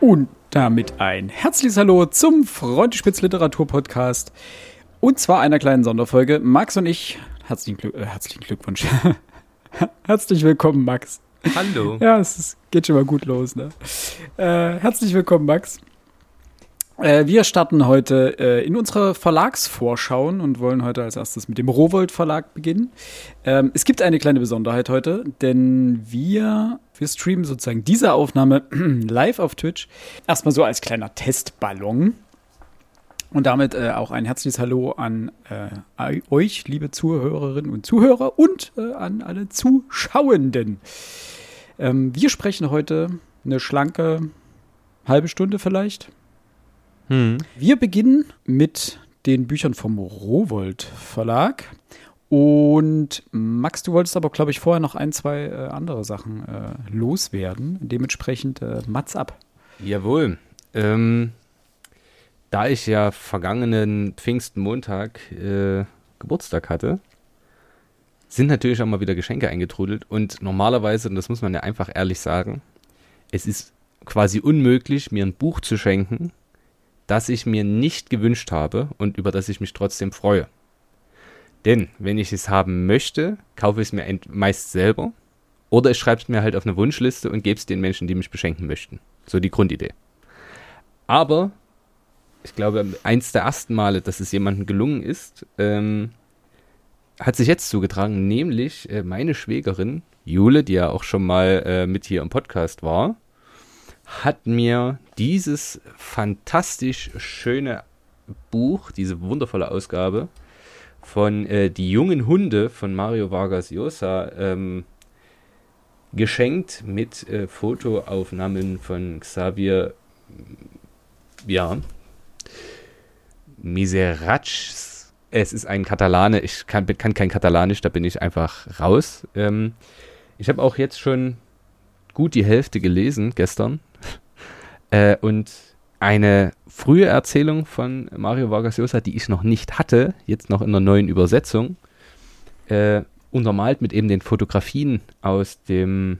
Und damit ein herzliches Hallo zum Freundespitz Literatur Podcast. Und zwar einer kleinen Sonderfolge. Max und ich, herzlichen, Glück, äh, herzlichen Glückwunsch. Herzlich willkommen, Max. Hallo. Ja, es ist, geht schon mal gut los, ne? Äh, herzlich willkommen, Max. Äh, wir starten heute äh, in unserer Verlagsvorschauen und wollen heute als erstes mit dem Rowold Verlag beginnen. Ähm, es gibt eine kleine Besonderheit heute, denn wir, wir streamen sozusagen diese Aufnahme live auf Twitch. Erstmal so als kleiner Testballon. Und damit äh, auch ein herzliches Hallo an äh, euch, liebe Zuhörerinnen und Zuhörer, und äh, an alle Zuschauenden. Ähm, wir sprechen heute eine schlanke halbe Stunde vielleicht. Hm. Wir beginnen mit den Büchern vom Rowold Verlag. Und Max, du wolltest aber, glaube ich, vorher noch ein, zwei äh, andere Sachen äh, loswerden. Dementsprechend äh, Mats ab. Jawohl. Ähm, da ich ja vergangenen Pfingstmontag äh, Geburtstag hatte, sind natürlich auch mal wieder Geschenke eingetrudelt. Und normalerweise, und das muss man ja einfach ehrlich sagen, es ist quasi unmöglich, mir ein Buch zu schenken, das ich mir nicht gewünscht habe und über das ich mich trotzdem freue. Denn wenn ich es haben möchte, kaufe ich es mir meist selber oder ich schreibe es mir halt auf eine Wunschliste und gebe es den Menschen, die mich beschenken möchten. So die Grundidee. Aber ich glaube, eins der ersten Male, dass es jemandem gelungen ist, ähm, hat sich jetzt zugetragen, nämlich äh, meine Schwägerin, Jule, die ja auch schon mal äh, mit hier im Podcast war, hat mir dieses fantastisch schöne Buch, diese wundervolle Ausgabe von äh, Die jungen Hunde von Mario Vargas Llosa ähm, geschenkt mit äh, Fotoaufnahmen von Xavier ja, Miserats. Es ist ein Katalane. Ich kann, kann, kein Katalanisch, da bin ich einfach raus. Ähm, ich habe auch jetzt schon gut die Hälfte gelesen gestern. Äh, und eine frühe Erzählung von Mario Vargas Llosa, die ich noch nicht hatte, jetzt noch in der neuen Übersetzung, äh, untermalt mit eben den Fotografien aus dem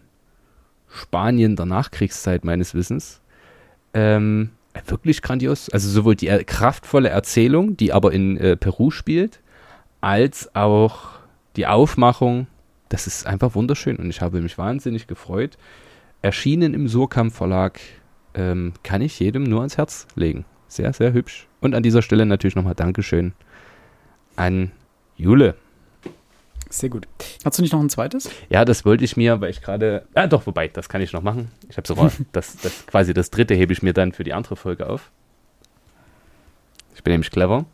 Spanien der Nachkriegszeit meines Wissens. Ähm, wirklich grandios. Also sowohl die kraftvolle Erzählung, die aber in äh, Peru spielt, als auch die Aufmachung. Das ist einfach wunderschön und ich habe mich wahnsinnig gefreut. Erschienen im Surkamp Verlag ähm, kann ich jedem nur ans Herz legen. Sehr, sehr hübsch. Und an dieser Stelle natürlich nochmal Dankeschön an Jule. Sehr gut. Hast du nicht noch ein zweites? Ja, das wollte ich mir, weil ich gerade. Ah, doch, wobei, das kann ich noch machen. Ich habe sogar das, das quasi das dritte hebe ich mir dann für die andere Folge auf. Ich bin nämlich clever.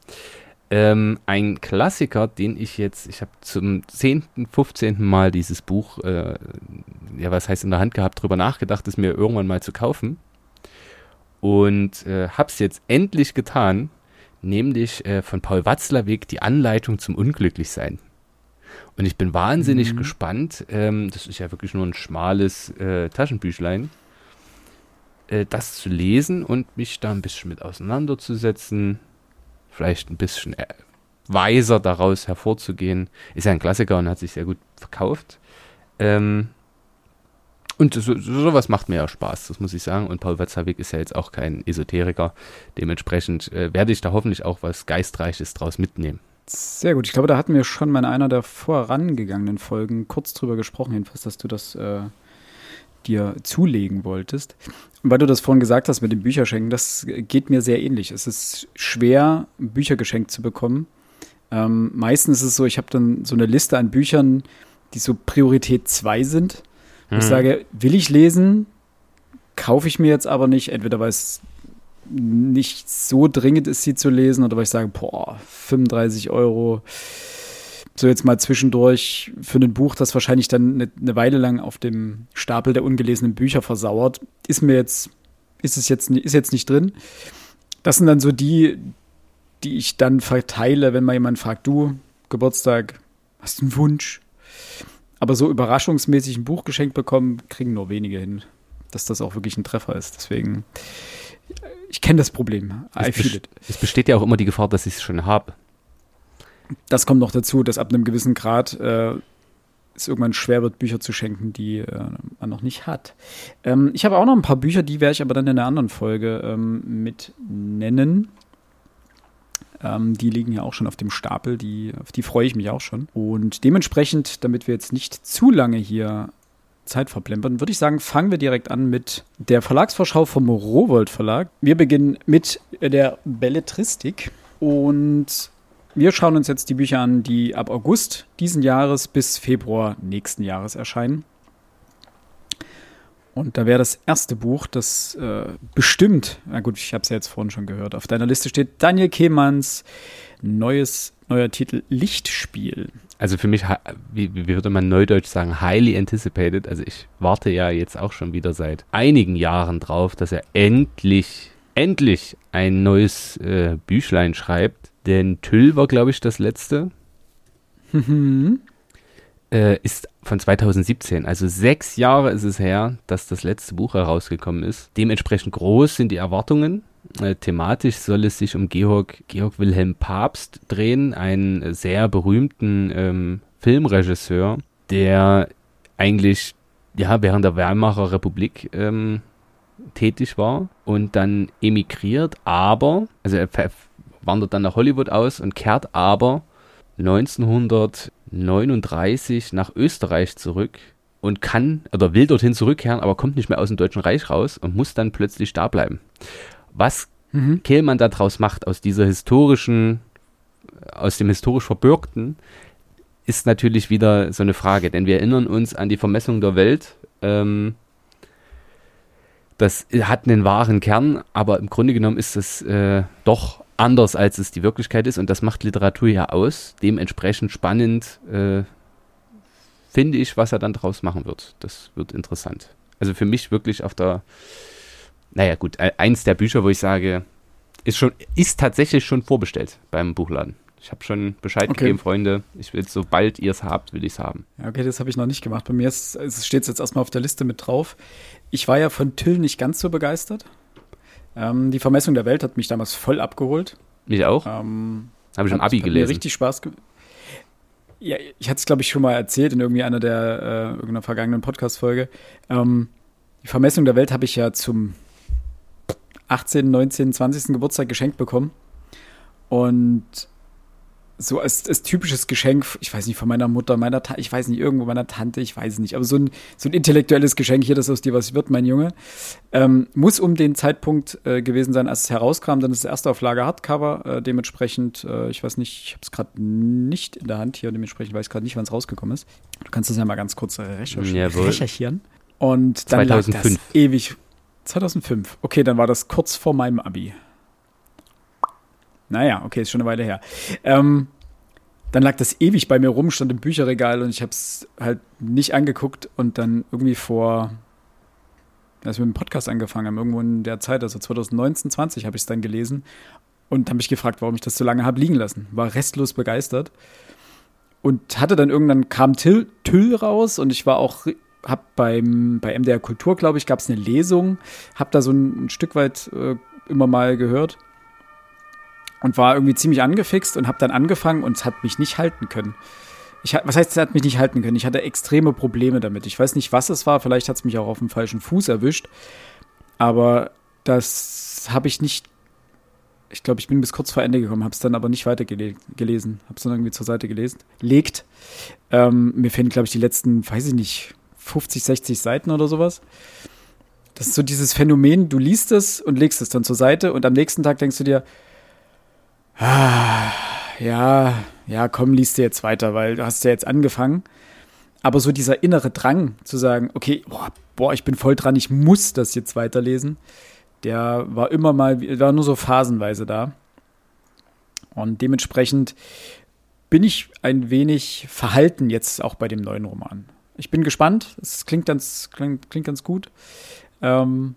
Ähm, ein Klassiker, den ich jetzt, ich habe zum 10., 15. Mal dieses Buch, äh, ja, was heißt in der Hand gehabt, drüber nachgedacht, es mir irgendwann mal zu kaufen. Und äh, habe es jetzt endlich getan, nämlich äh, von Paul Watzlawick die Anleitung zum Unglücklichsein. Und ich bin wahnsinnig mhm. gespannt. Ähm, das ist ja wirklich nur ein schmales äh, Taschenbüchlein. Äh, das zu lesen und mich da ein bisschen mit auseinanderzusetzen. Vielleicht ein bisschen äh, weiser daraus hervorzugehen. Ist ja ein Klassiker und hat sich sehr gut verkauft. Ähm, und so, sowas macht mir ja Spaß, das muss ich sagen. Und Paul Watzlawick ist ja jetzt auch kein Esoteriker. Dementsprechend äh, werde ich da hoffentlich auch was Geistreiches draus mitnehmen. Sehr gut. Ich glaube, da hatten wir schon mal in einer der vorangegangenen Folgen kurz drüber gesprochen, jedenfalls, dass du das äh, dir zulegen wolltest. Und weil du das vorhin gesagt hast mit dem Bücherschenken, das geht mir sehr ähnlich. Es ist schwer, Bücher geschenkt zu bekommen. Ähm, meistens ist es so, ich habe dann so eine Liste an Büchern, die so Priorität 2 sind. Mhm. Ich sage, will ich lesen, kaufe ich mir jetzt aber nicht, entweder weil es nicht so dringend ist, sie zu lesen oder weil ich sage, boah, 35 Euro, so jetzt mal zwischendurch für ein Buch, das wahrscheinlich dann eine, eine Weile lang auf dem Stapel der ungelesenen Bücher versauert, ist mir jetzt, ist es jetzt, ist jetzt nicht drin. Das sind dann so die, die ich dann verteile, wenn mal jemand fragt, du, Geburtstag, hast du einen Wunsch? Aber so überraschungsmäßig ein Buch geschenkt bekommen, kriegen nur wenige hin, dass das auch wirklich ein Treffer ist. Deswegen, ich kenne das Problem. I es, feel it. es besteht ja auch immer die Gefahr, dass ich es schon habe. Das kommt noch dazu, dass ab einem gewissen Grad äh, es irgendwann schwer wird, Bücher zu schenken, die äh, man noch nicht hat. Ähm, ich habe auch noch ein paar Bücher, die werde ich aber dann in einer anderen Folge ähm, mit nennen. Ähm, die liegen ja auch schon auf dem Stapel, die, auf die freue ich mich auch schon. Und dementsprechend, damit wir jetzt nicht zu lange hier Zeit verplempern, würde ich sagen, fangen wir direkt an mit der Verlagsvorschau vom Rowold Verlag. Wir beginnen mit der Belletristik und wir schauen uns jetzt die Bücher an, die ab August diesen Jahres bis Februar nächsten Jahres erscheinen. Und da wäre das erste Buch, das äh, bestimmt, na gut, ich habe es ja jetzt vorhin schon gehört, auf deiner Liste steht Daniel Kehmanns neues, neuer Titel Lichtspiel. Also für mich, wie, wie würde man neudeutsch sagen, highly anticipated. Also ich warte ja jetzt auch schon wieder seit einigen Jahren drauf, dass er endlich, endlich ein neues äh, Büchlein schreibt. Denn Tüll war, glaube ich, das letzte. Äh, ist von 2017. Also sechs Jahre ist es her, dass das letzte Buch herausgekommen ist. Dementsprechend groß sind die Erwartungen. Äh, thematisch soll es sich um Georg, Georg Wilhelm Papst drehen, einen sehr berühmten ähm, Filmregisseur, der eigentlich ja während der Weimarer Republik ähm, tätig war und dann emigriert, aber, also er wandert dann nach Hollywood aus und kehrt aber 1939 nach Österreich zurück und kann oder will dorthin zurückkehren, aber kommt nicht mehr aus dem Deutschen Reich raus und muss dann plötzlich da bleiben. Was mhm. Kehlmann daraus macht, aus dieser historischen, aus dem historisch Verbürgten, ist natürlich wieder so eine Frage, denn wir erinnern uns an die Vermessung der Welt. Ähm, das hat einen wahren Kern, aber im Grunde genommen ist es äh, doch anders, als es die Wirklichkeit ist. Und das macht Literatur ja aus. Dementsprechend spannend äh, finde ich, was er dann draus machen wird. Das wird interessant. Also für mich wirklich auf der, naja gut, eins der Bücher, wo ich sage, ist schon, ist tatsächlich schon vorbestellt beim Buchladen. Ich habe schon Bescheid okay. gegeben, Freunde. Ich will, sobald ihr es habt, will ich es haben. Ja, okay, das habe ich noch nicht gemacht. Bei mir steht es jetzt erstmal auf der Liste mit drauf. Ich war ja von Till nicht ganz so begeistert. Ähm, die Vermessung der Welt hat mich damals voll abgeholt. Mich auch. Ähm, Habe ich im Abi gelesen. Hat mir richtig Spaß gemacht. Ja, ich hatte es, glaube ich, schon mal erzählt in irgendwie einer der äh, irgendeiner vergangenen Podcast-Folge. Ähm, die Vermessung der Welt habe ich ja zum 18., 19., 20. Geburtstag geschenkt bekommen. Und so als, als typisches Geschenk, ich weiß nicht, von meiner Mutter, meiner Tante, ich weiß nicht, irgendwo meiner Tante, ich weiß nicht, aber so ein, so ein intellektuelles Geschenk, hier, das aus dir was wird, mein Junge, ähm, muss um den Zeitpunkt äh, gewesen sein, als es herauskam, dann ist das erste Auflage Hardcover, äh, dementsprechend, äh, ich weiß nicht, ich habe es gerade nicht in der Hand hier, dementsprechend weiß ich gerade nicht, wann es rausgekommen ist. Du kannst das ja mal ganz kurz recherchieren. recherchieren. Und dann 2005. lag das ewig, 2005, okay, dann war das kurz vor meinem Abi. Naja, okay, ist schon eine Weile her. Ähm, dann lag das ewig bei mir rum, stand im Bücherregal und ich habe es halt nicht angeguckt und dann irgendwie vor, als wir mit dem Podcast angefangen haben, irgendwo in der Zeit, also 2019, 20 habe ich es dann gelesen und habe mich gefragt, warum ich das so lange habe liegen lassen. War restlos begeistert und hatte dann irgendwann kam Till, Tüll raus und ich war auch hab beim bei MDR Kultur, glaube ich, gab es eine Lesung, habe da so ein, ein Stück weit äh, immer mal gehört und war irgendwie ziemlich angefixt und habe dann angefangen und es hat mich nicht halten können. Ich, was heißt, es hat mich nicht halten können? Ich hatte extreme Probleme damit. Ich weiß nicht, was es war. Vielleicht hat es mich auch auf dem falschen Fuß erwischt. Aber das habe ich nicht. Ich glaube, ich bin bis kurz vor Ende gekommen, habe es dann aber nicht weiter gele gelesen. Habe es dann irgendwie zur Seite gelesen. Legt. Ähm, mir fehlen, glaube ich, die letzten, weiß ich nicht, 50, 60 Seiten oder sowas. Das ist so dieses Phänomen, du liest es und legst es dann zur Seite und am nächsten Tag denkst du dir, ah, ja, ja, komm, liest du jetzt weiter, weil du hast ja jetzt angefangen. Aber so dieser innere Drang zu sagen, okay, boah, boah, ich bin voll dran, ich muss das jetzt weiterlesen, der war immer mal, war nur so phasenweise da. Und dementsprechend bin ich ein wenig verhalten jetzt auch bei dem neuen Roman. Ich bin gespannt, es klingt ganz, klingt, klingt ganz gut. Ähm,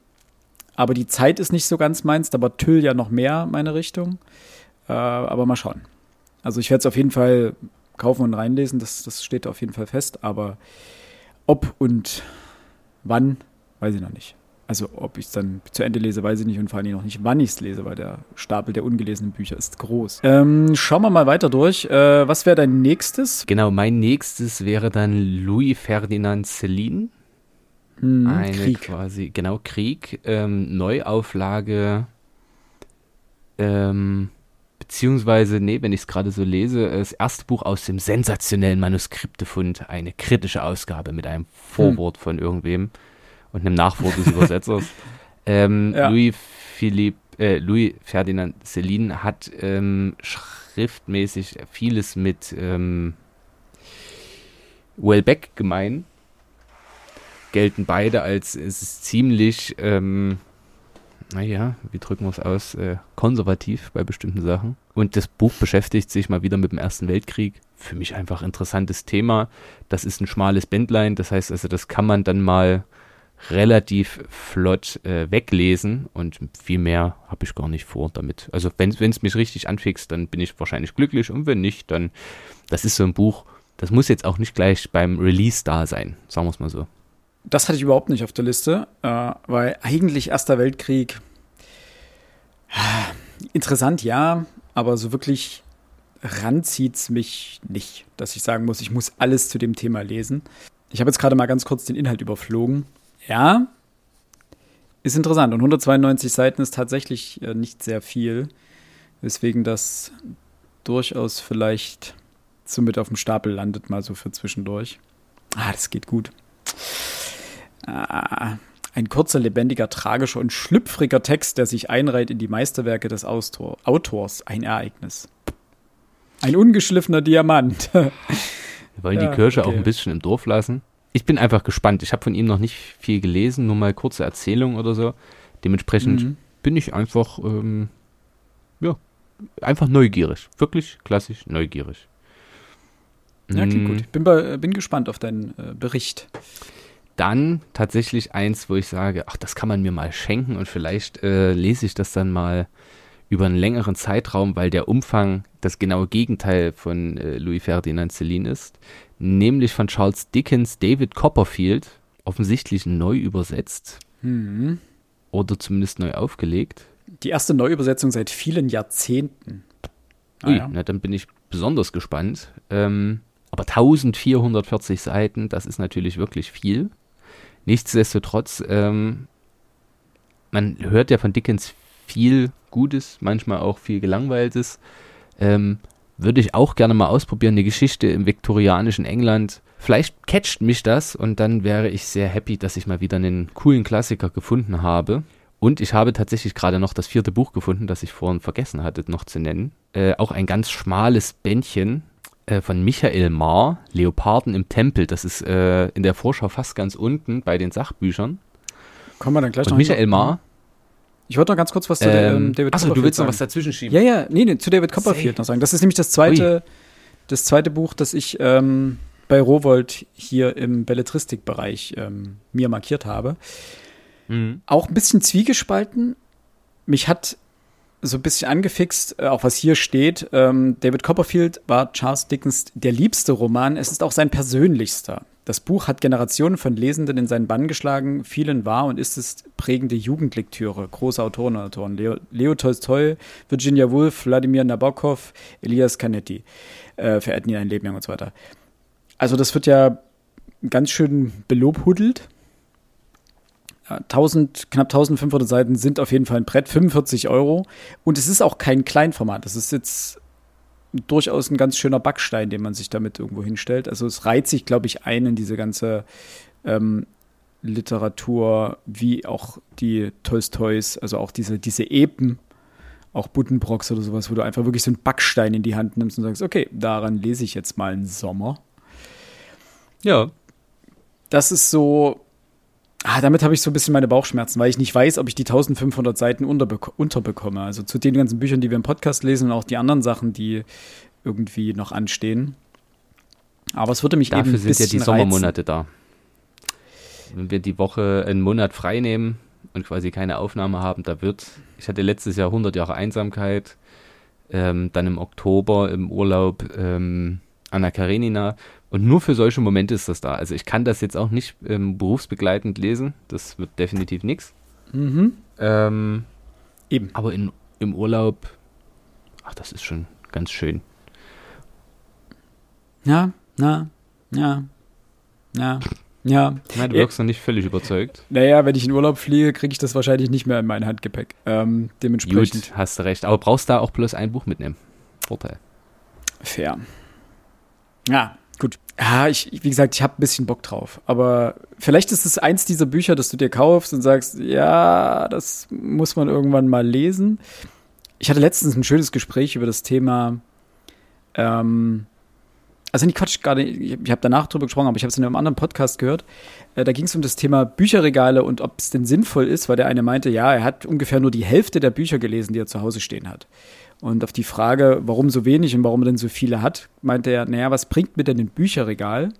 aber die Zeit ist nicht so ganz meins, aber Tüll ja noch mehr meine Richtung. Äh, aber mal schauen. Also ich werde es auf jeden Fall kaufen und reinlesen, das, das steht auf jeden Fall fest, aber ob und wann, weiß ich noch nicht. Also ob ich es dann zu Ende lese, weiß ich nicht und vor allem noch nicht, wann ich es lese, weil der Stapel der ungelesenen Bücher ist groß. Ähm, schauen wir mal weiter durch. Äh, was wäre dein nächstes? Genau, mein nächstes wäre dann Louis Ferdinand Celine. Hm, Eine Krieg. quasi, genau, Krieg, ähm, Neuauflage, ähm, beziehungsweise, nee, wenn ich es gerade so lese, das erste Buch aus dem sensationellen Manuskriptefund, eine kritische Ausgabe mit einem Vorwort Hm. von irgendwem und einem Nachwort des Übersetzers. ähm, Ja. Louis Philipp, äh, Louis Ferdinand Celine hat ähm, schriftmäßig vieles mit ähm, Wellbeck gemein. Gelten beide als es ist ziemlich, ähm, naja, wie drücken wir es aus, äh, konservativ bei bestimmten Sachen. Und das Buch beschäftigt sich mal wieder mit dem Ersten Weltkrieg. Für mich einfach interessantes Thema. Das ist ein schmales Bändlein, das heißt also, das kann man dann mal relativ flott äh, weglesen und viel mehr habe ich gar nicht vor damit. Also wenn es mich richtig anfixt, dann bin ich wahrscheinlich glücklich und wenn nicht, dann das ist so ein Buch, das muss jetzt auch nicht gleich beim Release da sein, sagen wir es mal so. Das hatte ich überhaupt nicht auf der Liste, äh, weil eigentlich Erster Weltkrieg interessant, ja, aber so wirklich ranzieht's mich nicht, dass ich sagen muss, ich muss alles zu dem Thema lesen. Ich habe jetzt gerade mal ganz kurz den Inhalt überflogen. Ja, ist interessant. Und 192 Seiten ist tatsächlich äh, nicht sehr viel, weswegen das durchaus vielleicht so mit auf dem Stapel landet, mal so für zwischendurch. Ah, das geht gut. Ah, ein kurzer, lebendiger, tragischer und schlüpfriger Text, der sich einreiht in die Meisterwerke des Austor Autors. Ein Ereignis. Ein ungeschliffener Diamant. Wir wollen Ja, die Kirche okay. auch ein bisschen im Dorf lassen. Ich bin einfach gespannt. Ich habe von ihm noch nicht viel gelesen, nur mal kurze Erzählungen oder so. Dementsprechend Mhm. bin ich einfach, ähm, ja, einfach neugierig. Wirklich klassisch neugierig. Ja, klingt Mm, gut. Ich bin, bei, bin gespannt auf deinen äh, Bericht. Dann tatsächlich eins, wo ich sage, ach, das kann man mir mal schenken und vielleicht äh, lese ich das dann mal über einen längeren Zeitraum, weil der Umfang das genaue Gegenteil von äh, Louis Ferdinand Celine ist, nämlich von Charles Dickens David Copperfield, offensichtlich neu übersetzt Mhm. oder zumindest neu aufgelegt. Die erste Neuübersetzung seit vielen Jahrzehnten. Ah, Ui, ja. na, dann bin ich besonders gespannt. Ähm, aber 1440 Seiten, das ist natürlich wirklich viel. Nichtsdestotrotz, ähm, man hört ja von Dickens viel Gutes, manchmal auch viel Gelangweiltes. Ähm, würde ich auch gerne mal ausprobieren, eine Geschichte im viktorianischen England. Vielleicht catcht mich das und dann wäre ich sehr happy, dass ich mal wieder einen coolen Klassiker gefunden habe. Und ich habe tatsächlich gerade noch das vierte Buch gefunden, das ich vorhin vergessen hatte noch zu nennen. Äh, auch ein ganz schmales Bändchen äh, von Michael Mahr, Leoparden im Tempel. Das ist äh, in der Vorschau fast ganz unten bei den Sachbüchern. Kommen wir dann gleich Und noch Michael. Mahr. Ich wollte noch ganz kurz was zu ähm, Ähm, David achso, du Copperfield willst noch sagen. was dazwischen schieben? Ja, ja, nee, nee, zu David Copperfield Say. noch sagen. Das ist nämlich das zweite, das zweite Buch, das ich ähm, bei Rowold hier im Belletristikbereich ähm, mir markiert habe. Mhm. Auch ein bisschen zwiegespalten. Mich hat so ein bisschen angefixt, äh, auch was hier steht. Ähm, David Copperfield war Charles Dickens der liebste Roman. Es ist auch sein persönlichster. Das Buch hat Generationen von Lesenden in seinen Bann geschlagen. Vielen war und ist es prägende Jugendlektüre. Große Autoren und Autoren. Leo, Leo Tolstoi, Virginia Woolf, Wladimir Nabokov, Elias Canetti äh, verehrten ihn ein Leben lang und so weiter. Also das wird ja ganz schön belobhudelt. Ja, 1000, knapp 1500 Seiten sind auf jeden Fall ein Brett, 45 Euro. Und es ist auch kein Kleinformat. Das ist jetzt durchaus ein ganz schöner Backstein, den man sich damit irgendwo hinstellt. Also es reiht sich, glaube ich, ein in diese ganze ähm, Literatur, wie auch die Tolstois, also auch diese, diese Epen, auch Buddenbrocks oder sowas, wo du einfach wirklich so einen Backstein in die Hand nimmst und sagst, okay, daran lese ich jetzt mal einen Sommer. Ja. das ist so. Ah, damit habe ich so ein bisschen meine Bauchschmerzen, weil ich nicht weiß, ob ich die 1500 Seiten unterbek unterbekomme. Also zu den ganzen Büchern, die wir im Podcast lesen und auch die anderen Sachen, die irgendwie noch anstehen. Aber es würde mich eben Dafür ein sind ja die bisschen Sommermonate da. Wenn wir die Woche einen Monat frei nehmen und quasi keine Aufnahme haben, da wird, ich hatte letztes Jahr 100 Jahre Einsamkeit, ähm, dann im Oktober im Urlaub ähm, Anna Karenina und nur für solche Momente ist das da. Also ich kann das jetzt auch nicht ähm, berufsbegleitend lesen, das wird definitiv nichts. Mhm. Ähm, Eben. aber in, im Urlaub, ach, das ist schon ganz schön. Ja, na, ja, ja, ja. Na, du Ja. wirkst noch nicht völlig überzeugt. Naja, wenn ich in Urlaub fliege, kriege ich das wahrscheinlich nicht mehr in mein Handgepäck. Ähm, dementsprechend Gut, hast du recht. Aber brauchst da auch bloß ein Buch mitnehmen. Vorteil. fair. Ja, gut. Ja, ich, wie gesagt, ich habe ein bisschen Bock drauf. Aber vielleicht ist es eins dieser Bücher, das du dir kaufst und sagst, ja, das muss man irgendwann mal lesen. Ich hatte letztens ein schönes Gespräch über das Thema, ähm, also nicht Quatsch, gerade, ich, habe danach drüber gesprochen, aber ich habe es in einem anderen Podcast gehört. Äh, da ging es um das Thema Bücherregale und ob es denn sinnvoll ist, weil der eine meinte, ja, er hat ungefähr nur die Hälfte der Bücher gelesen, die er zu Hause stehen hat. Und auf die Frage, warum so wenig und warum er denn so viele hat, meinte er, naja, was bringt mir denn ein Bücherregal,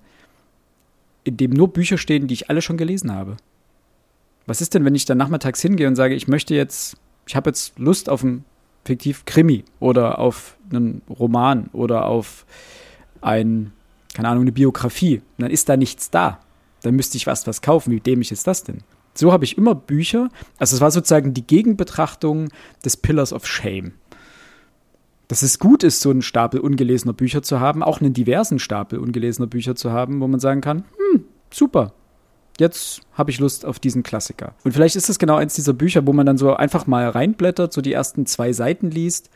in dem nur Bücher stehen, die ich alle schon gelesen habe? Was ist denn, wenn ich dann nachmittags hingehe und sage, ich möchte jetzt, ich habe jetzt Lust auf einen fiktiv Krimi oder auf einen Roman oder auf ein, keine Ahnung, eine Biografie. Und dann ist da nichts da. Dann müsste ich was, was kaufen. Wie dämlich ist das denn? So habe ich immer Bücher. Also es war sozusagen die Gegenbetrachtung des Pillars of Shame. Dass es gut ist, so einen Stapel ungelesener Bücher zu haben, auch einen diversen Stapel ungelesener Bücher zu haben, wo man sagen kann, hm, super. Jetzt habe ich Lust auf diesen Klassiker. Und vielleicht ist es genau eins dieser Bücher, wo man dann so einfach mal reinblättert, so die ersten zwei Seiten liest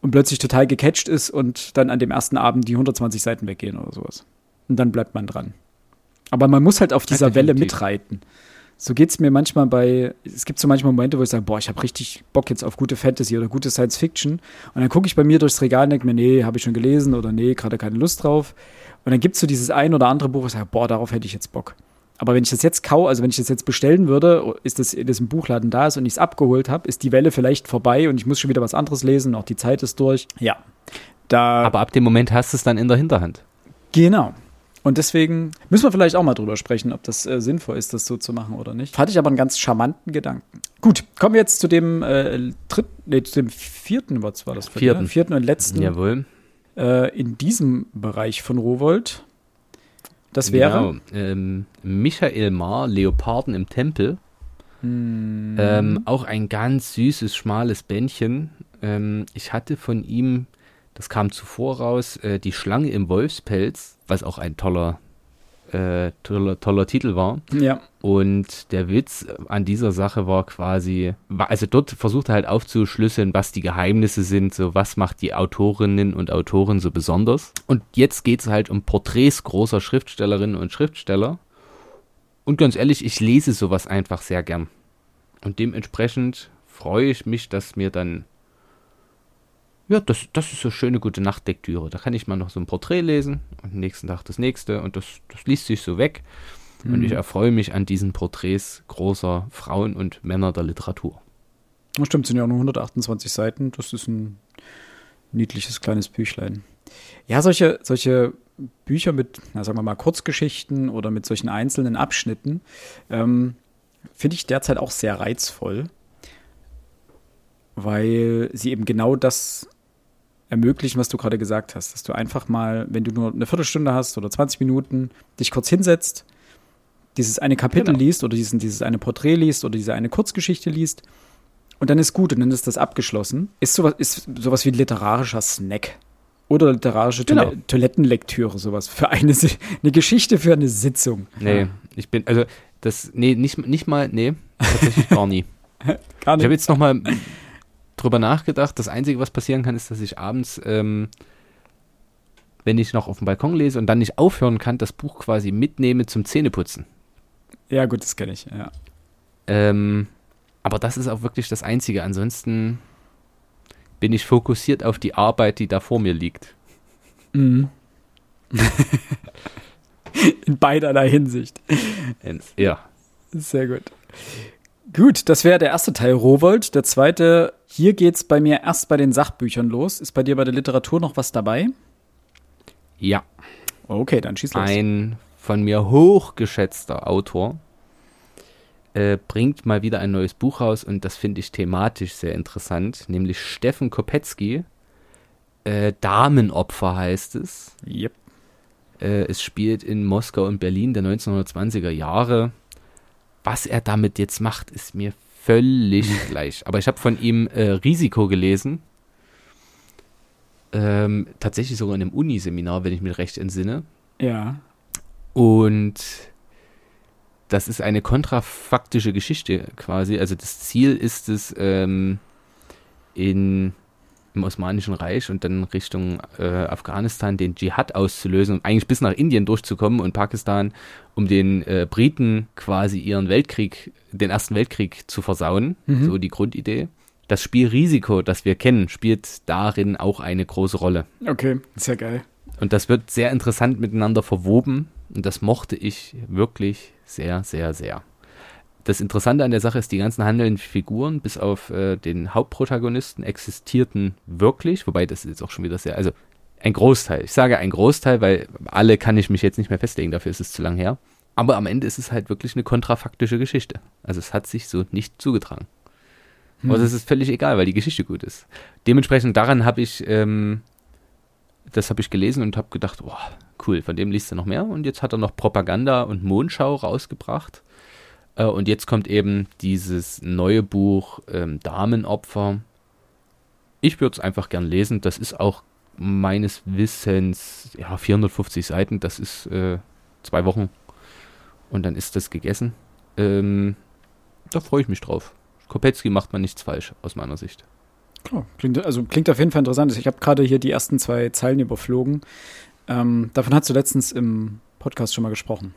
und plötzlich total gecatcht ist und dann an dem ersten Abend die 120 Seiten weggehen oder sowas. Und dann bleibt man dran. Aber man muss halt auf dieser Ja, Welle mitreiten. So geht es mir manchmal bei, es gibt so manchmal Momente, wo ich sage, boah, ich habe richtig Bock jetzt auf gute Fantasy oder gute Science Fiction. Und dann gucke ich bei mir durchs Regal und denke mir, nee, habe ich schon gelesen oder nee, gerade keine Lust drauf. Und dann gibt es so dieses ein oder andere Buch, wo ich sage, boah, darauf hätte ich jetzt Bock. Aber wenn ich das jetzt kau, also wenn ich das jetzt bestellen würde, ist das in diesem Buchladen da ist und ich es abgeholt habe, ist die Welle vielleicht vorbei und ich muss schon wieder was anderes lesen, auch die Zeit ist durch. Ja. Da Aber ab dem Moment hast du es dann in der Hinterhand. Genau. Und deswegen müssen wir vielleicht auch mal drüber sprechen, ob das äh, sinnvoll ist, das so zu machen oder nicht. Fand ich aber einen ganz charmanten Gedanken. Gut, kommen wir jetzt zu dem äh, dritten, nee, zu dem vierten, was war das? für Vierten. dir? Vierten und letzten Jawohl. äh, in diesem Bereich von Rowold. Das wäre. Genau. Ähm, Michael Mar, Leoparden im Tempel. Hm, Ähm, auch ein ganz süßes, schmales Bändchen. Ähm, ich hatte von ihm, das kam zuvor raus, äh, Die Schlange im Wolfspelz, was auch ein toller, äh, toller, toller Titel war. ja. Und der Witz an dieser Sache war quasi, also dort versucht er halt aufzuschlüsseln, was die Geheimnisse sind, so was macht die Autorinnen und Autoren so besonders. Und jetzt geht es halt um Porträts großer Schriftstellerinnen und Schriftsteller. Und ganz ehrlich, ich lese sowas einfach sehr gern. Und dementsprechend freue ich mich, dass mir dann, ja, das, das ist so schöne gute Nachtlektüre. Da kann ich mal noch so ein Porträt lesen und am nächsten Tag das nächste und das, das liest sich so weg. Und ich erfreue mich an diesen Porträts großer Frauen und Männer der Literatur. Das stimmt, sind ja auch nur 128 Seiten. Das ist ein niedliches kleines Büchlein. Ja, solche, solche Bücher mit, na, sagen wir mal, Kurzgeschichten oder mit solchen einzelnen Abschnitten ähm, finde ich derzeit auch sehr reizvoll, weil sie eben genau das ermöglichen, was du gerade gesagt hast, dass du einfach mal, wenn du nur eine Viertelstunde hast oder 20 Minuten, dich kurz hinsetzt, dieses eine Kapitel Genau. liest oder diesen, dieses eine Porträt liest oder diese eine Kurzgeschichte liest und dann ist gut und dann ist das abgeschlossen. Ist sowas, ist sowas wie ein literarischer Snack. Oder literarische Genau. Toil Toilettenlektüre, sowas. Für eine, eine Geschichte für eine Sitzung. Nee, ich bin, also, das, nee, nicht, nicht mal, nee, tatsächlich gar nie. Gar Ich habe nicht. jetzt nochmal drüber nachgedacht. Das Einzige, was passieren kann, ist, dass ich abends, ähm, wenn ich noch auf dem Balkon lese und dann nicht aufhören kann, das Buch quasi mitnehme zum Zähneputzen. Ja, gut, das kenne ich. Ja. Ähm, aber das ist auch wirklich das Einzige. Ansonsten bin ich fokussiert auf die Arbeit, die da vor mir liegt. Mhm. In beiderlei Hinsicht. Ja. Sehr gut. Gut, das wäre der erste Teil Rowold. Der zweite, hier geht's bei mir erst bei den Sachbüchern los. Ist bei dir bei der Literatur noch was dabei? Ja. Okay, dann schieß los. ein von mir hochgeschätzter Autor äh, bringt mal wieder ein neues Buch raus und das finde ich thematisch sehr interessant, nämlich Steffen Kopetzky. Äh, Damenopfer heißt es. Yep. Äh, es spielt in Moskau und Berlin der 1920er Jahre. Was er damit jetzt macht, ist mir völlig gleich. Aber ich habe von ihm äh, Risiko gelesen. Ähm, tatsächlich sogar in einem Uniseminar, wenn ich mich recht entsinne. Ja. Und das ist eine kontrafaktische Geschichte quasi. Also das Ziel ist es, ähm, in, im Osmanischen Reich und dann Richtung äh, Afghanistan den Dschihad auszulösen und eigentlich bis nach Indien durchzukommen und Pakistan, um den äh, Briten quasi ihren Weltkrieg, den Ersten Weltkrieg zu versauen. Mhm. So die Grundidee. Das Spiel Risiko, das wir kennen, spielt darin auch eine große Rolle. Okay, sehr geil. Und das wird sehr interessant miteinander verwoben. Und das mochte ich wirklich sehr, sehr, sehr. Das Interessante an der Sache ist, die ganzen handelnden Figuren, bis auf äh, den Hauptprotagonisten, existierten wirklich. Wobei das ist jetzt auch schon wieder sehr, also ein Großteil. Ich sage ein Großteil, weil alle kann ich mich jetzt nicht mehr festlegen, dafür ist es zu lang her. Aber am Ende ist es halt wirklich eine kontrafaktische Geschichte. Also es hat sich so nicht zugetragen. Hm. Aber das ist völlig egal, weil die Geschichte gut ist. Dementsprechend daran habe ich, ähm, das habe ich gelesen und habe gedacht, oh, cool, von dem liest er noch mehr. Und jetzt hat er noch Propaganda und Mondschau rausgebracht. Äh, und jetzt kommt eben dieses neue Buch ähm, Damenopfer. Ich würde es einfach gern lesen. Das ist auch meines Wissens, ja, 450 Seiten. Das ist äh, zwei Wochen. Und dann ist das gegessen. Ähm, da freue ich mich drauf. Kopetzky macht man nichts falsch, aus meiner Sicht. Klar, klingt, also klingt auf jeden Fall interessant. Ich habe gerade hier die ersten zwei Zeilen überflogen. Ähm, davon hast du letztens im Podcast schon mal gesprochen.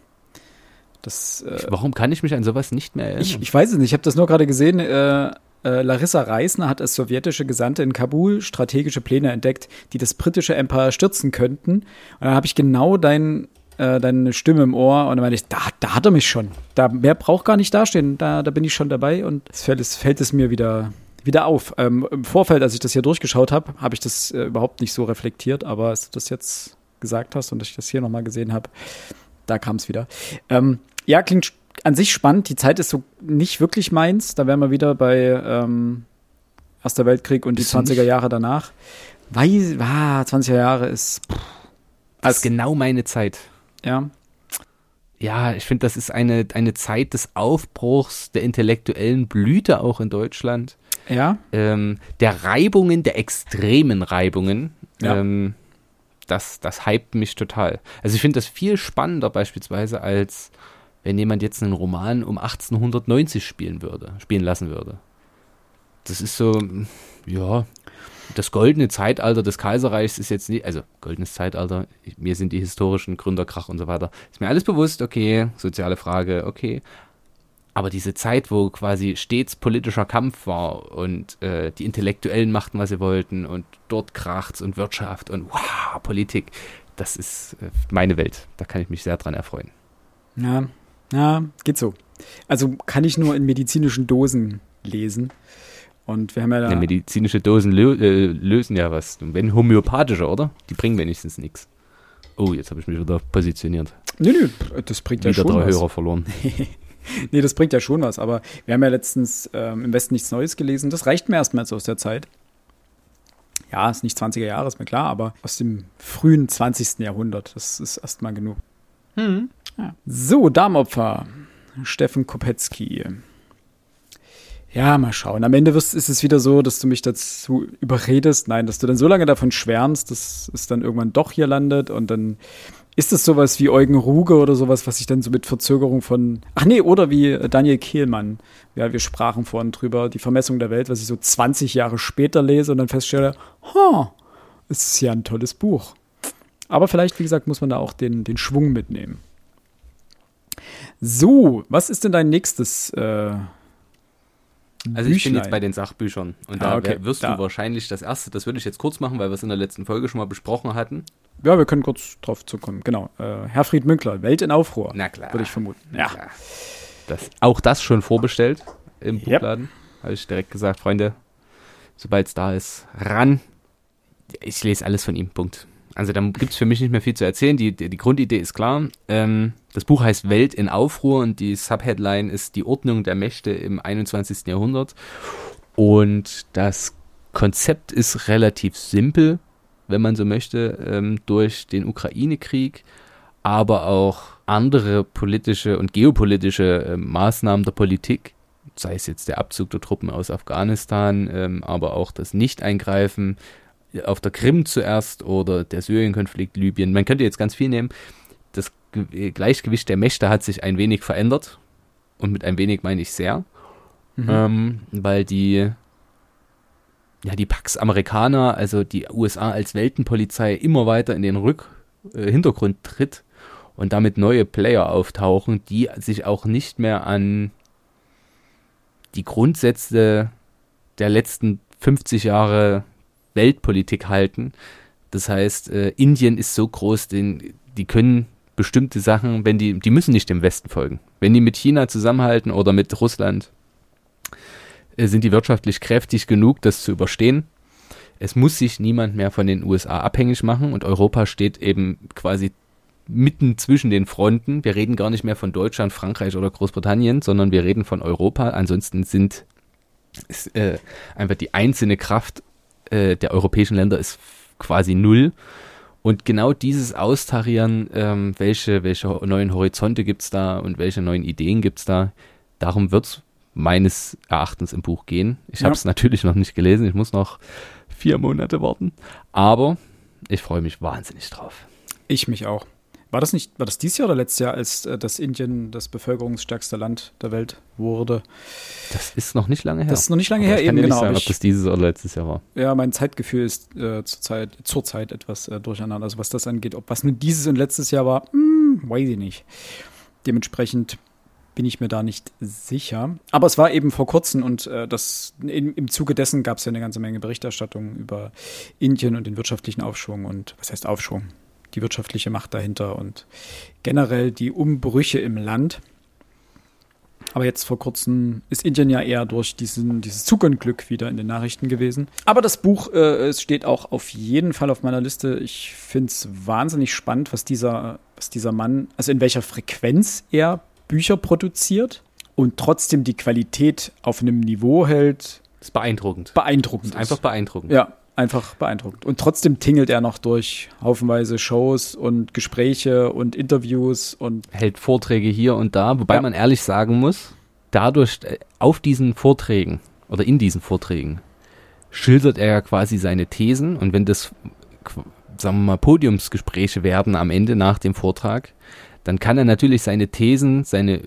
Das, äh, Warum kann ich mich an sowas nicht mehr erinnern? ich, ich weiß es nicht. Ich habe das nur gerade gesehen. Äh, äh, Larissa Reisner hat als sowjetische Gesandte in Kabul strategische Pläne entdeckt, die das britische Empire stürzen könnten. Und dann habe ich genau dein, äh, deine Stimme im Ohr und dann meine ich, da, da hat er mich schon. Da, mehr braucht gar nicht dastehen. Da, da bin ich schon dabei und es fällt, es fällt es mir wieder, wieder auf. Ähm, Im Vorfeld, als ich das hier durchgeschaut habe, habe ich das äh, überhaupt nicht so reflektiert, aber als du das jetzt gesagt hast und ich das hier nochmal gesehen habe, da kam es wieder. Ähm, ja, klingt an sich spannend. Die Zeit ist so nicht wirklich meins. Da wären wir wieder bei ähm, Erster Weltkrieg und die Ist 20er nicht- Jahre danach. Weil, ah, 20er Jahre ist, pff, das ist genau meine Zeit. ja, Ja, ich finde, das ist eine, eine Zeit des Aufbruchs, der intellektuellen Blüte auch in Deutschland, ja, ähm, der Reibungen, der extremen Reibungen. Ja. Ähm, das, das hypt mich total. Also ich finde das viel spannender beispielsweise, als wenn jemand jetzt einen Roman um 1890 spielen würde, spielen lassen würde. Das ist so, ja, das goldene Zeitalter des Kaiserreichs ist jetzt nicht, also goldenes Zeitalter, mir sind die historischen Gründerkrach und so weiter, ist mir alles bewusst, okay, soziale Frage, okay. Aber diese Zeit, wo quasi stets politischer Kampf war und äh, die Intellektuellen machten, was sie wollten und dort kracht's und Wirtschaft und wow, Politik, das ist äh, meine Welt. Da kann ich mich sehr dran erfreuen. ja, ja, geht so. Also kann ich nur in medizinischen Dosen lesen. Und wir haben ja da. Ja, medizinische Dosen lö äh, lösen ja was. Wenn homöopathische, oder? Die bringen wenigstens nichts. Oh, jetzt habe ich mich wieder positioniert. Nö, nö, das bringt ja Wieder schon drei was. Hörer verloren. Nee, das bringt ja schon was, aber wir haben ja letztens ähm, im Westen nichts Neues gelesen. Das reicht mir erstmal so aus der Zeit. Ja, ist nicht 20er Jahre, ist mir klar, aber aus dem frühen 20. Jahrhundert. Das ist erstmal genug. Ja. So, Darmopfer. Steffen Kopetzky. Ja, mal schauen. Am Ende wirst, ist es wieder so, dass du mich dazu überredest. Nein, dass du dann so lange davon schwärmst, dass es dann irgendwann doch hier landet und dann ist es sowas wie Eugen Ruge oder sowas, was ich dann so mit Verzögerung von. Ach nee, oder wie äh, Daniel Kehlmann. Ja, wir sprachen vorhin drüber, die Vermessung der Welt, was ich so 20 Jahre später lese und dann feststelle, ha, es ist ja ein tolles Buch. Aber vielleicht, wie gesagt, muss man da auch den, den Schwung mitnehmen. So, was ist denn dein nächstes äh, Also ich bin Büchlein? jetzt bei den Sachbüchern. Und Ah, da okay. wirst Da. du wahrscheinlich das erste, das würde ich jetzt kurz machen, weil wir es in der letzten Folge schon mal besprochen hatten. Ja, wir können kurz drauf zukommen. Genau. Äh, Herfried Münkler, Welt in Aufruhr. Na klar. Würde ich vermuten. Ja. Ja. Das, auch das schon vorbestellt im Yep. Buchladen. Habe ich direkt gesagt, Freunde, sobald es da ist, ran. Ich lese alles von ihm, Punkt. Also da gibt es für mich nicht mehr viel zu erzählen. Die, die, die Grundidee ist klar. Ähm, das Buch heißt Welt in Aufruhr und die Subheadline ist die Ordnung der Mächte im 21. Jahrhundert. Und das Konzept ist relativ simpel, wenn man so möchte, ähm, durch den Ukraine-Krieg, aber auch andere politische und geopolitische äh, Maßnahmen der Politik sei es jetzt der Abzug der Truppen aus Afghanistan, ähm, aber auch das Nicht-Eingreifen auf der Krim zuerst oder der Syrien-Konflikt, Libyen. Man könnte jetzt ganz viel nehmen. Das Gleichgewicht der Mächte hat sich ein wenig verändert. Und mit ein wenig meine ich sehr. Mhm. Ähm, weil die, ja, die Pax Amerikaner, also die USA als Weltenpolizei, immer weiter in den Rück, äh, Hintergrund tritt und damit neue Player auftauchen, die sich auch nicht mehr an die Grundsätze der letzten 50 Jahre Weltpolitik halten. Das heißt, äh, Indien ist so groß, den, die können bestimmte Sachen, wenn die, die müssen nicht dem Westen folgen. Wenn die mit China zusammenhalten oder mit Russland, äh, sind die wirtschaftlich kräftig genug, das zu überstehen. Es muss sich niemand mehr von den USA abhängig machen und Europa steht eben quasi mitten zwischen den Fronten. Wir reden gar nicht mehr von Deutschland, Frankreich oder Großbritannien, sondern wir reden von Europa. Ansonsten sind ist, äh, einfach die einzelne Kraft äh, der europäischen Länder ist quasi null. Und genau dieses Austarieren, ähm, welche, welche neuen Horizonte gibt es da und welche neuen Ideen gibt es da, darum wird es meines Erachtens im Buch gehen. Ich ja. habe es natürlich noch nicht gelesen, ich muss noch vier Monate warten, aber ich freue mich wahnsinnig drauf. Ich mich auch. War das nicht, war das dieses Jahr oder letztes Jahr, als äh, das Indien das bevölkerungsstärkste Land der Welt wurde? Das ist noch nicht lange her. Das ist noch nicht lange Aber her, ich eben, kann genau. Nicht sagen, ob das dieses oder letztes Jahr war. Ja, mein Zeitgefühl ist äh, zurzeit, zurzeit etwas äh, durcheinander. Also was das angeht, ob was nur dieses und letztes Jahr war, hm, weiß ich nicht. Dementsprechend bin ich mir da nicht sicher. Aber es war eben vor kurzem und äh, das, in, im Zuge dessen gab es ja eine ganze Menge Berichterstattung über Indien und den wirtschaftlichen Aufschwung und was heißt Aufschwung? Die wirtschaftliche Macht dahinter und generell die Umbrüche im Land. Aber jetzt vor kurzem ist Indien ja eher durch diesen, dieses Zugunglück wieder in den Nachrichten gewesen. Aber das Buch äh, es steht auch auf jeden Fall auf meiner Liste. Ich finde es wahnsinnig spannend, was dieser, was dieser Mann, also in welcher Frequenz er Bücher produziert und trotzdem die Qualität auf einem Niveau hält. Das ist beeindruckend. Beeindruckend. Das ist einfach beeindruckend. Ja, einfach beeindruckend. Und trotzdem tingelt er noch durch haufenweise Shows und Gespräche und Interviews und hält Vorträge hier und da, wobei ja. man ehrlich sagen muss, dadurch äh, auf diesen Vorträgen oder in diesen Vorträgen schildert er ja quasi seine Thesen und wenn das sagen wir mal Podiumsgespräche werden am Ende nach dem Vortrag, dann kann er natürlich seine Thesen, seine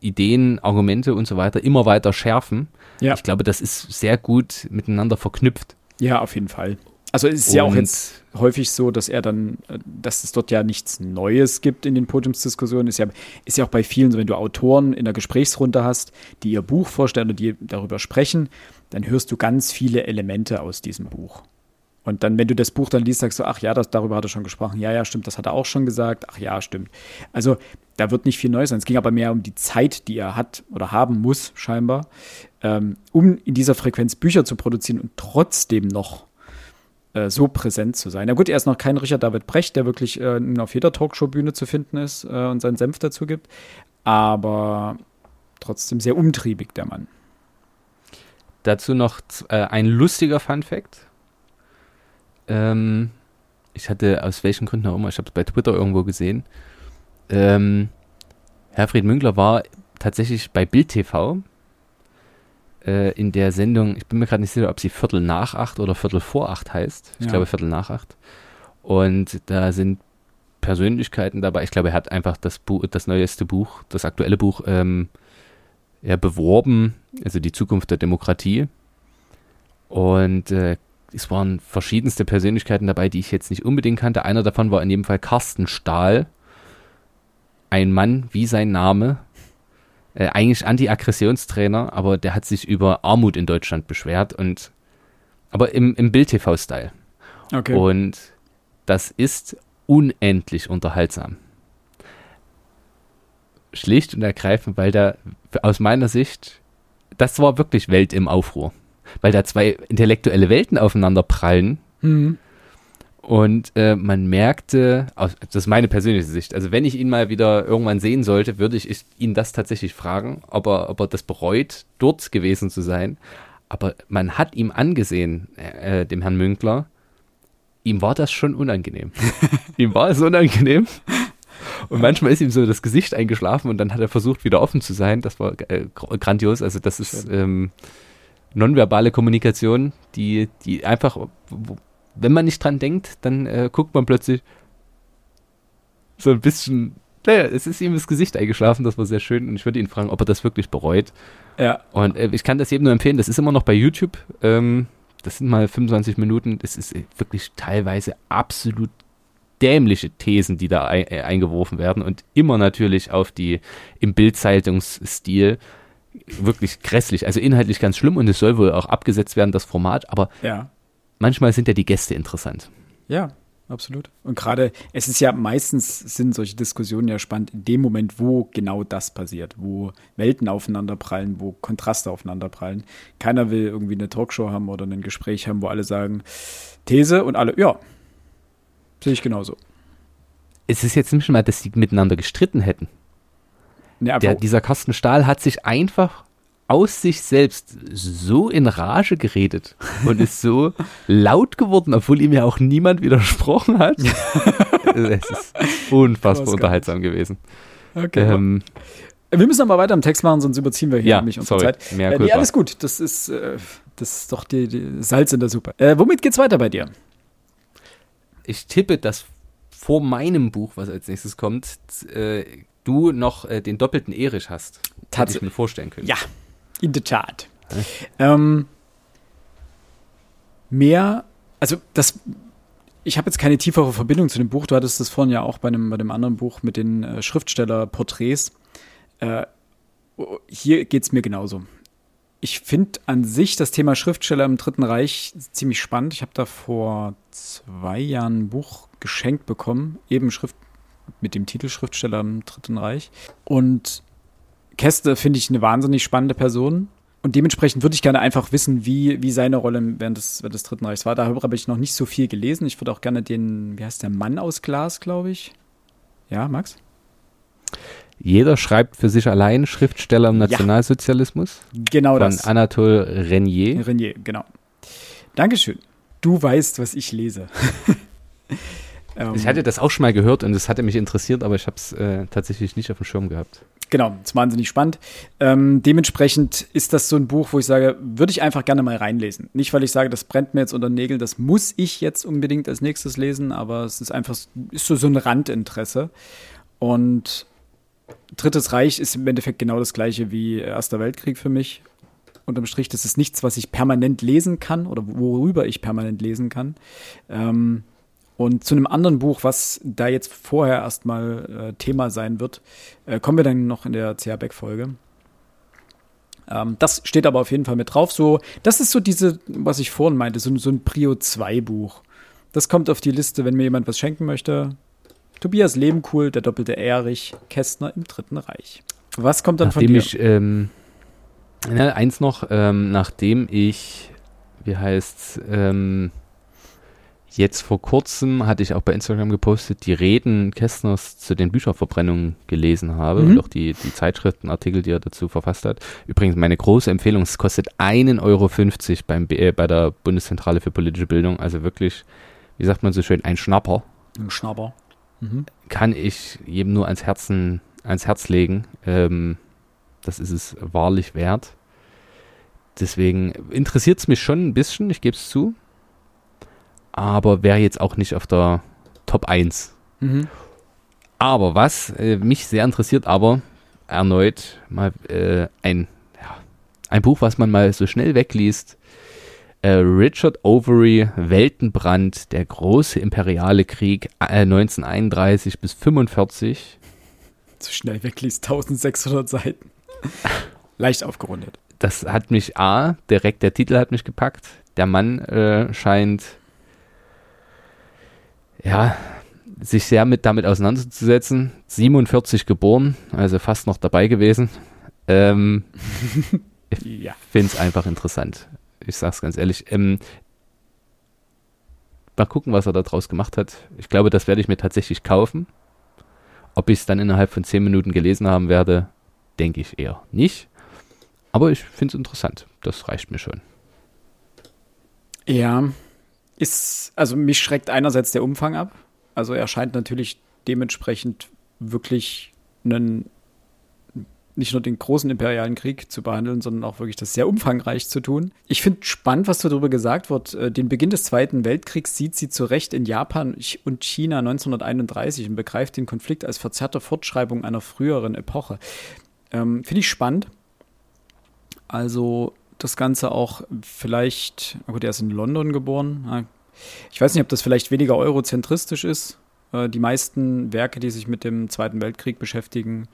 Ideen, Argumente und so weiter immer weiter schärfen. Ja. Ich glaube, das ist sehr gut miteinander verknüpft. Ja, auf jeden Fall. Also es ist ja auch jetzt häufig so, dass er dann, äh, dass es dort ja nichts Neues gibt in den Podiumsdiskussionen. Ist ja, ist ja auch bei vielen so, wenn du Autoren in der Gesprächsrunde hast, die ihr Buch vorstellen oder die darüber sprechen, dann hörst du ganz viele Elemente aus diesem Buch. Und dann, wenn du das Buch dann liest, sagst du, ach ja, das, darüber hat er schon gesprochen. Ja, ja, stimmt, das hat er auch schon gesagt. Ach ja, stimmt. Also da wird nicht viel Neues sein. Es ging aber mehr um die Zeit, die er hat oder haben muss, scheinbar, ähm, um in dieser Frequenz Bücher zu produzieren und trotzdem noch äh, so präsent zu sein. Na gut, er ist noch kein Richard David Brecht, der wirklich äh, auf jeder Talkshow-Bühne zu finden ist äh, und seinen Senf dazu gibt, aber trotzdem sehr umtriebig, der Mann. Dazu noch äh, ein lustiger Fun-Fact. Ähm, ich hatte aus welchen Gründen auch immer, ich habe es bei Twitter irgendwo gesehen. Ähm, Herfried Münkler war tatsächlich bei Bild TV äh, in der Sendung, ich bin mir gerade nicht sicher, ob sie Viertel nach acht oder Viertel vor acht heißt. Ich ja. glaube Viertel nach acht. Und da sind Persönlichkeiten dabei. Ich glaube, er hat einfach das Buch, das neueste Buch, das aktuelle Buch, ähm, ja, beworben, also die Zukunft der Demokratie. Und äh, es waren verschiedenste Persönlichkeiten dabei, die ich jetzt nicht unbedingt kannte. Einer davon war in jedem Fall Carsten Stahl. Ein Mann wie sein Name, äh, eigentlich Anti-Aggressionstrainer, aber der hat sich über Armut in Deutschland beschwert und aber im, im Bild-TV-Style. Okay. Und das ist unendlich unterhaltsam. Schlicht und ergreifend, weil da aus meiner Sicht, das war wirklich Welt im Aufruhr. Weil da zwei intellektuelle Welten aufeinander prallen. Mhm. Und äh, man merkte, das ist meine persönliche Sicht, also wenn ich ihn mal wieder irgendwann sehen sollte, würde ich ihn das tatsächlich fragen, ob er, ob er das bereut, dort gewesen zu sein. Aber man hat ihm angesehen, äh, dem Herrn Münkler, ihm war das schon unangenehm. ihm war es unangenehm. Und manchmal ist ihm so das Gesicht eingeschlafen und dann hat er versucht, wieder offen zu sein. Das war äh, grandios. Also das ist ähm, nonverbale Kommunikation, die, die einfach, wenn man nicht dran denkt, dann äh, guckt man plötzlich so ein bisschen naja, es ist ihm das Gesicht eingeschlafen, das war sehr schön und ich würde ihn fragen, ob er das wirklich bereut. Ja. Und äh, ich kann das jedem nur empfehlen, das ist immer noch bei YouTube. Ähm, das sind mal 25 Minuten. Das ist wirklich teilweise absolut dämliche Thesen, die da äh, eingeworfen werden und immer natürlich auf die im Bildzeitungsstil wirklich grässlich, also inhaltlich ganz schlimm und es soll wohl auch abgesetzt werden, das Format, aber ja. manchmal sind ja die Gäste interessant. Ja, absolut. Und gerade, es ist ja meistens sind solche Diskussionen ja spannend in dem Moment, wo genau das passiert, wo Welten aufeinanderprallen, wo Kontraste aufeinanderprallen. Keiner will irgendwie eine Talkshow haben oder ein Gespräch haben, wo alle sagen, These und alle, ja, sehe ich genauso. Es ist jetzt nicht mal, dass sie miteinander gestritten hätten. Nee, Der, dieser Carsten Stahl hat sich einfach aus sich selbst so in Rage geredet und ist so laut geworden, obwohl ihm ja auch niemand widersprochen hat. es ist unfassbar unterhaltsam gewesen. Okay. Ähm, wir müssen aber weiter im Text machen, sonst überziehen wir hier ja, nämlich unsere sorry, Zeit. Mehr äh, nee, alles gut. Das ist, äh, das ist doch die, die, Salz in der Suppe. Äh, womit geht's weiter bei dir? Ich tippe, dass vor meinem Buch, was als nächstes kommt, äh, du noch äh, den doppelten Erich hast. Hätte ich mir vorstellen können. Ja, in der Tat. Ähm, mehr, also das, ich habe jetzt keine tiefere Verbindung zu dem Buch. Du hattest das vorhin ja auch bei einem, bei dem anderen Buch mit den äh, Schriftstellerporträts. Äh, hier geht es mir genauso. Ich finde an sich das Thema Schriftsteller im Dritten Reich ziemlich spannend. Ich habe da vor zwei Jahren ein Buch geschenkt bekommen, eben Schrift mit dem Titel Schriftsteller im Dritten Reich. Und Käste finde ich eine wahnsinnig spannende Person. Und dementsprechend würde ich gerne einfach wissen, wie, wie seine Rolle während des, während des Dritten Reichs war. Darüber habe ich noch nicht so viel gelesen. Ich würde auch gerne den, wie heißt der Mann aus Glas, glaube ich. Ja, Max? Jeder schreibt für sich allein Schriftsteller im Nationalsozialismus. Ja, genau von das. Von Anatole Renier. Renier, genau. Dankeschön. Du weißt, was ich lese. ich hatte das auch schon mal gehört und es hatte mich interessiert, aber ich habe es äh, tatsächlich nicht auf dem Schirm gehabt. Genau, ist wahnsinnig spannend. Ähm, dementsprechend ist das so ein Buch, wo ich sage, würde ich einfach gerne mal reinlesen. Nicht, weil ich sage, das brennt mir jetzt unter den Nägeln, das muss ich jetzt unbedingt als nächstes lesen, aber es ist einfach, ist so, so ein Randinteresse. Und Drittes Reich ist im Endeffekt genau das gleiche wie Erster Weltkrieg für mich. Unterm Strich, das ist nichts, was ich permanent lesen kann oder worüber ich permanent lesen kann. Ähm, und zu einem anderen Buch, was da jetzt vorher erstmal äh, Thema sein wird, äh, kommen wir dann noch in der CH Beck-Folge. Ähm, das steht aber auf jeden Fall mit drauf. So, das ist so diese, was ich vorhin meinte, so, so ein Prio 2-Buch. Das kommt auf die Liste, wenn mir jemand was schenken möchte. Tobias Lebenkuhl, der doppelte Erich, Kästner im Dritten Reich. Was kommt dann nachdem von dir? Ich, ähm, na, eins noch, ähm, nachdem ich, wie heißt's, ähm, Jetzt vor kurzem hatte ich auch bei Instagram gepostet, die Reden Kästners zu den Bücherverbrennungen gelesen habe mhm. und auch die, die Zeitschriftenartikel, die er dazu verfasst hat. Übrigens meine große Empfehlung, es kostet 1,50 Euro beim, äh, bei der Bundeszentrale für politische Bildung. Also wirklich, wie sagt man so schön, ein Schnapper. Ein Schnapper. Mhm. Kann ich jedem nur ans Herzen, ans Herz legen. Ähm, das ist es wahrlich wert. Deswegen interessiert es mich schon ein bisschen, ich gebe es zu aber wäre jetzt auch nicht auf der Top 1. Mhm. Aber was äh, mich sehr interessiert, aber erneut mal äh, ein, ja, ein Buch, was man mal so schnell wegliest. Äh, Richard Overy, Weltenbrand, der große imperiale Krieg äh, 1931 bis 45. So schnell wegliest, 1600 Seiten. Leicht aufgerundet. Das hat mich A, direkt der Titel hat mich gepackt. Der Mann äh, scheint ja, sich sehr mit damit auseinanderzusetzen. 47 geboren, also fast noch dabei gewesen. Ähm, ich ja. finde es einfach interessant. Ich sag's ganz ehrlich. Ähm, mal gucken, was er da draus gemacht hat. Ich glaube, das werde ich mir tatsächlich kaufen. Ob ich es dann innerhalb von 10 Minuten gelesen haben werde, denke ich eher nicht. Aber ich finde es interessant. Das reicht mir schon. Ja, ist, also mich schreckt einerseits der Umfang ab. Also er scheint natürlich dementsprechend wirklich einen nicht nur den großen imperialen Krieg zu behandeln, sondern auch wirklich das sehr umfangreich zu tun. Ich finde spannend, was darüber gesagt wird. Äh, den Beginn des Zweiten Weltkriegs sieht sie zu Recht in Japan und China 1931 und begreift den Konflikt als verzerrte Fortschreibung einer früheren Epoche. Ähm, finde ich spannend. Also das Ganze auch vielleicht, gut, er ist in London geboren. Ich weiß nicht, ob das vielleicht weniger eurozentristisch ist. Äh, die meisten Werke, die sich mit dem Zweiten Weltkrieg beschäftigen,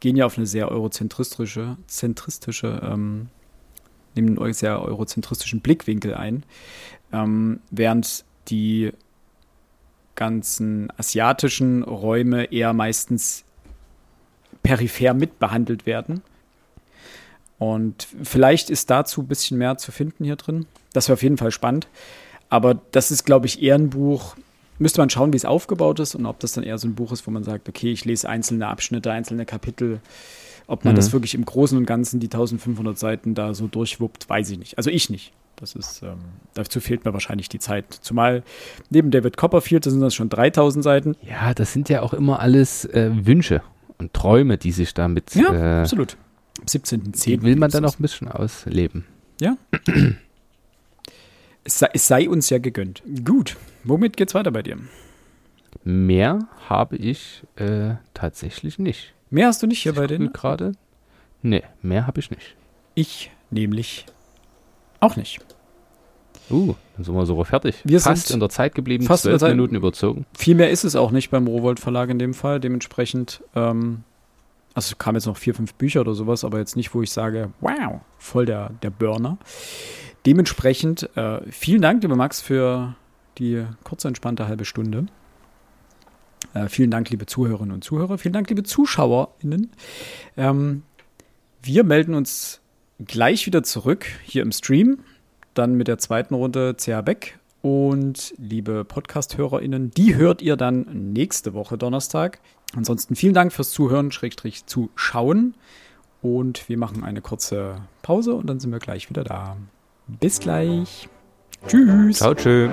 gehen ja auf eine sehr eurozentristische, zentristische, ähm, nehmen einen sehr eurozentristischen Blickwinkel ein, ähm, während die ganzen asiatischen Räume eher meistens peripher mitbehandelt werden. Und vielleicht ist dazu ein bisschen mehr zu finden hier drin. Das wäre auf jeden Fall spannend. Aber das ist, glaube ich, eher ein Buch, müsste man schauen, wie es aufgebaut ist und ob das dann eher so ein Buch ist, wo man sagt, okay, ich lese einzelne Abschnitte, einzelne Kapitel. Ob man mhm. das wirklich im Großen und Ganzen, die 1500 Seiten da so durchwuppt, weiß ich nicht. Also ich nicht. Das ist, ähm, dazu fehlt mir wahrscheinlich die Zeit. Zumal neben David Copperfield, das sind das schon 3000 Seiten. Ja, das sind ja auch immer alles äh, Wünsche und Träume, die sich damit. Ja, äh, absolut. Am 17.10. Will man dann auch ein bisschen ausleben. Ja. es, sei, es sei uns ja gegönnt. Gut. Womit geht's weiter bei dir? Mehr habe ich äh, tatsächlich nicht. Mehr hast du nicht hier ich bei denen? gerade? Nee, mehr habe ich nicht. Ich nämlich auch nicht. Uh, dann sind wir sogar fertig. Wir fast sind in der Zeit geblieben, fast zwölf Minuten überzogen. Viel mehr ist es auch nicht beim Rowold Verlag in dem Fall. Dementsprechend, ähm, also kamen jetzt noch vier, fünf Bücher oder sowas, aber jetzt nicht, wo ich sage, wow, voll der, der Burner. Dementsprechend, äh, vielen Dank, lieber Max, für die kurze, entspannte halbe Stunde. Äh, vielen Dank, liebe Zuhörerinnen und Zuhörer. Vielen Dank, liebe ZuschauerInnen. Ähm, wir melden uns gleich wieder zurück hier im Stream. Dann mit der zweiten Runde CH Beck. Und liebe Podcast-HörerInnen, die hört ihr dann nächste Woche Donnerstag. Ansonsten vielen Dank fürs Zuhören, Schrägstrich zuschauen. Und wir machen eine kurze Pause und dann sind wir gleich wieder da. Bis gleich. Tschüss. Ciao, tschüss.